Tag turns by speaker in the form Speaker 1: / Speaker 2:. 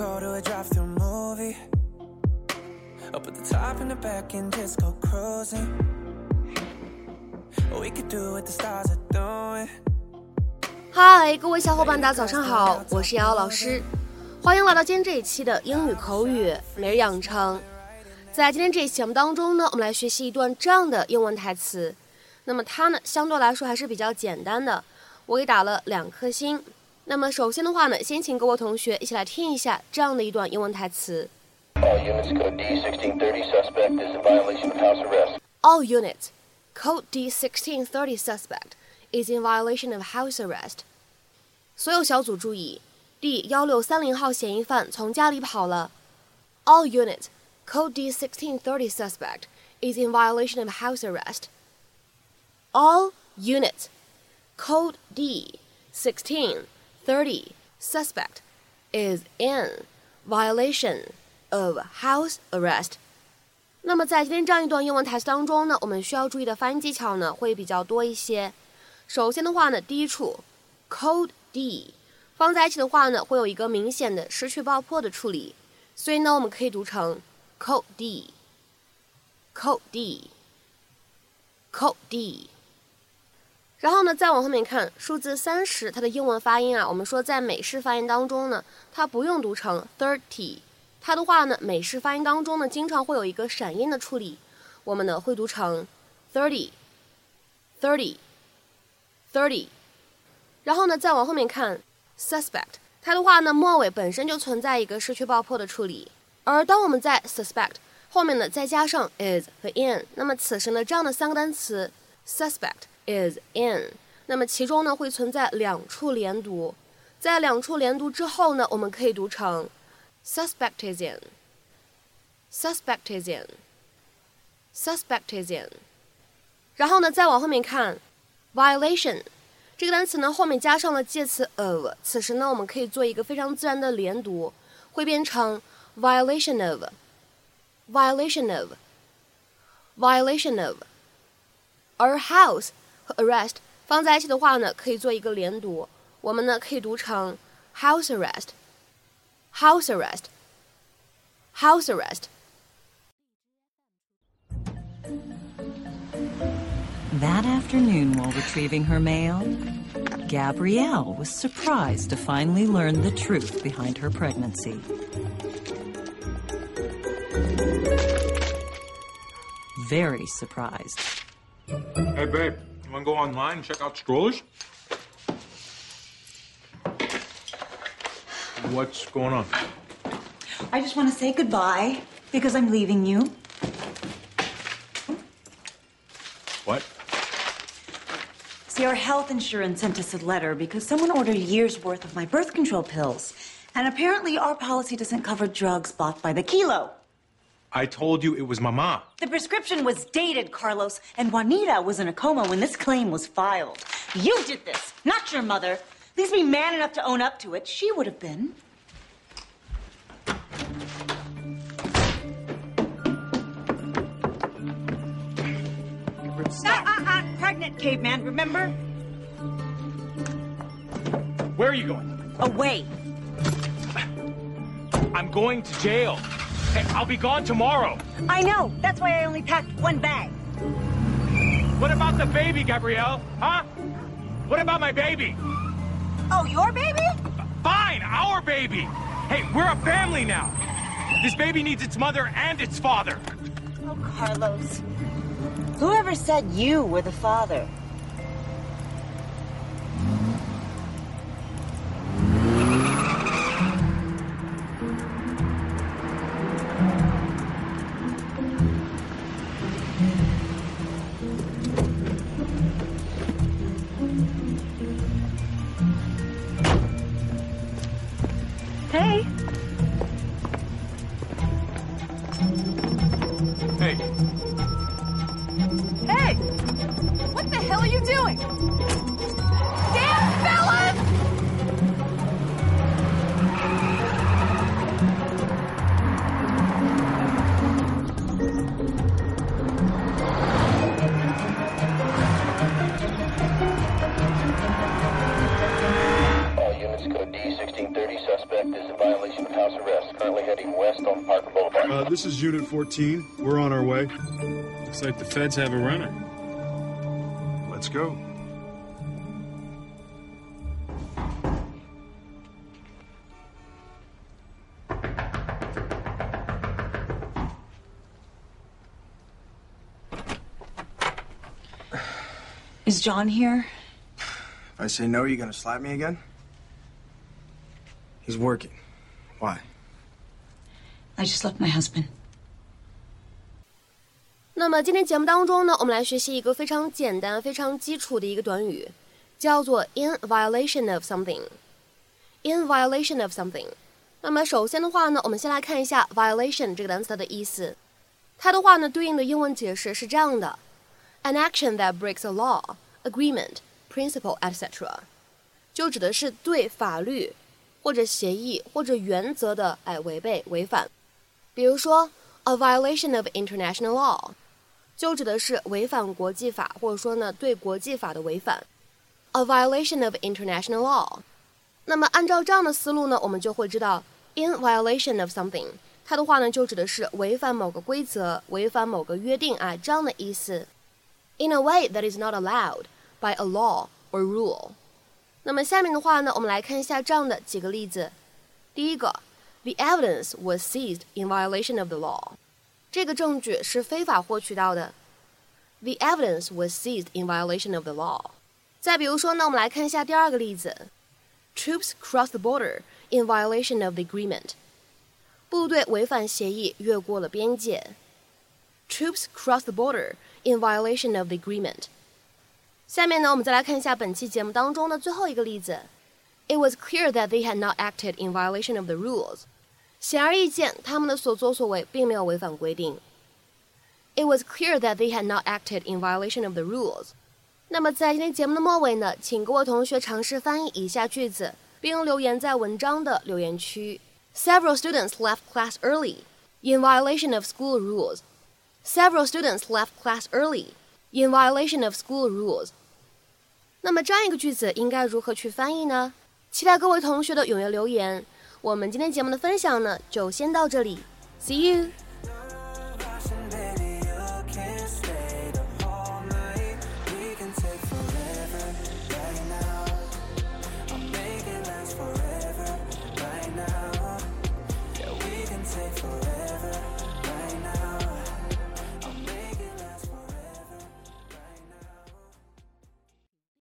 Speaker 1: go to a drive-through movie. Up at the top and the back and just go cruising. We could do what the stars are doing.
Speaker 2: 嗨，各位小伙伴，大家早上好，我是瑶瑶老师，欢迎来到今天这一期的英语口语每日养成。在今天这一期节目当中呢，我们来学习一段这样的英文台词。那么它呢，相对来说还是比较简单的，我给打了两颗星。那么首先的话呢，先请各位同学一起来听一下这样的一段英文台词。
Speaker 3: All units code D1630 suspect is in violation of house arrest.
Speaker 2: All units, code D1630 suspect is in violation of house arrest. 所有小组注意，D 幺六三零号嫌疑犯从家里跑了。All units, code D1630 suspect is in violation of house arrest. All units, code D1630 suspect is in violation of house arrest. 那么在今天这样一段英文台词当中呢，我们需要注意的发音技巧呢会比较多一些。首先的话呢，第一处 code D 放在一起的话呢，会有一个明显的失去爆破的处理，所以呢，我们可以读成 code D，code D，code D。 然后呢，再往后面看数字三十，它的英文发音啊，我们说在美式发音当中呢，它不用读成 thirty。它的话呢，美式发音当中呢，经常会有一个闪音的处理，我们呢会读成 thirty，thirty，thirty。然后呢，再往后面看 suspect，它的话呢，末尾本身就存在一个失去爆破的处理，而当我们在 suspect 后面呢再加上 is 和 in，那么此时呢这样的三个单词 suspect is in，那么其中呢会存在两处连读，在两处连读之后呢，我们可以读成 suspect is in，suspect is in，suspect is in。然后呢，再往后面看 violation 这个单词呢，后面加上了介词 of，此时呢，我们可以做一个非常自然的连读，会变成 violation of，violation of，violation of。而 house 和 arrest 放在一起的话呢，可以做一个连读，我们呢可以读成 house arrest，house arrest，house arrest。
Speaker 4: That afternoon, while retrieving her mail, Gabrielle was surprised to finally learn the truth behind her pregnancy. Very surprised.
Speaker 5: Hey, babe, want to go online and check out strollers? What's going on?
Speaker 6: I just want to say goodbye because I'm leaving you.
Speaker 5: What?
Speaker 6: See, our health insurance sent us a letter because someone ordered a year's worth of my birth control pills. And apparently, our policy doesn't cover drugs bought by the kilo.
Speaker 5: I told you it was Mama.
Speaker 6: The prescription was dated, Carlos, and Juanita was in a coma when this claim was filed. You did this, not your mother. At least be man enough to own up to it. She would have been.
Speaker 5: Stop.
Speaker 6: Uh, uh, pregnant, caveman, remember?
Speaker 5: Where are you going?
Speaker 6: Away.
Speaker 5: I'm going to jail. Hey, I'll be gone tomorrow.
Speaker 6: I know. That's why I only packed one bag.
Speaker 5: What about the baby, Gabrielle? Huh? What about my baby?
Speaker 6: Oh, your baby?
Speaker 5: Fine, our baby. Hey, we're a family now. This baby needs its mother and its father.
Speaker 6: Oh, Carlos. Whoever said you were the father? Hey,
Speaker 3: Currently heading west on Parker Boulevard.
Speaker 7: Uh, this is Unit 14. We're on our way. Looks like the feds have a runner. Let's go.
Speaker 6: Is John here?
Speaker 8: If I say no, you gonna slap me again? He's working. Why?
Speaker 6: I just left my husband.
Speaker 2: 那么今天节目当中呢，我们来学习一个非常简单、非常基础的一个短语，叫做 in violation of something。in violation of something。那么首先的话呢，我们先来看一下 violation 这个单词它的意思。它的话呢，对应的英文解释是这样的：an action that breaks a law, agreement, principle, etc. 就指的是对法律或者协议或者原则的哎违背、违反。 比如说，a violation of international law。就指的是违反国际法，或者说呢对国际法的违反，a violation of international law。那么按照这样的思路呢，我们就会知道，in violation of something，它的话呢就指的是违反某个规则、违反某个约定啊这样的意思，in a way that is not allowed by a law or rule。那么下面的话呢，我们来看一下这样的几个例子。第一个 ，the evidence was seized in violation of the law。这个证据是非法获取到的。The evidence was seized in violation of the law。再比如说呢，我们来看一下第二个例子：Troops crossed the border in violation of the agreement。部队违反协议，越过了边界。Troops crossed the border in violation of the agreement。下面呢，我们再来看一下本期节目当中的最后一个例子 ：It was clear that they had not acted in violation of the rules。显而易见，他们的所作所为并没有违反规定。It was clear that they had not acted in violation of the rules。那么在今天节目的末尾呢，请各位同学尝试翻译以下句子，并留言在文章的留言区。Several students left class early in violation of school rules. Several students left class early in violation of school rules. 那么这样一个句子应该如何去翻译呢？ 期待各位同学的踊跃留言。我们今天节目的分享呢，就先到这里，See you。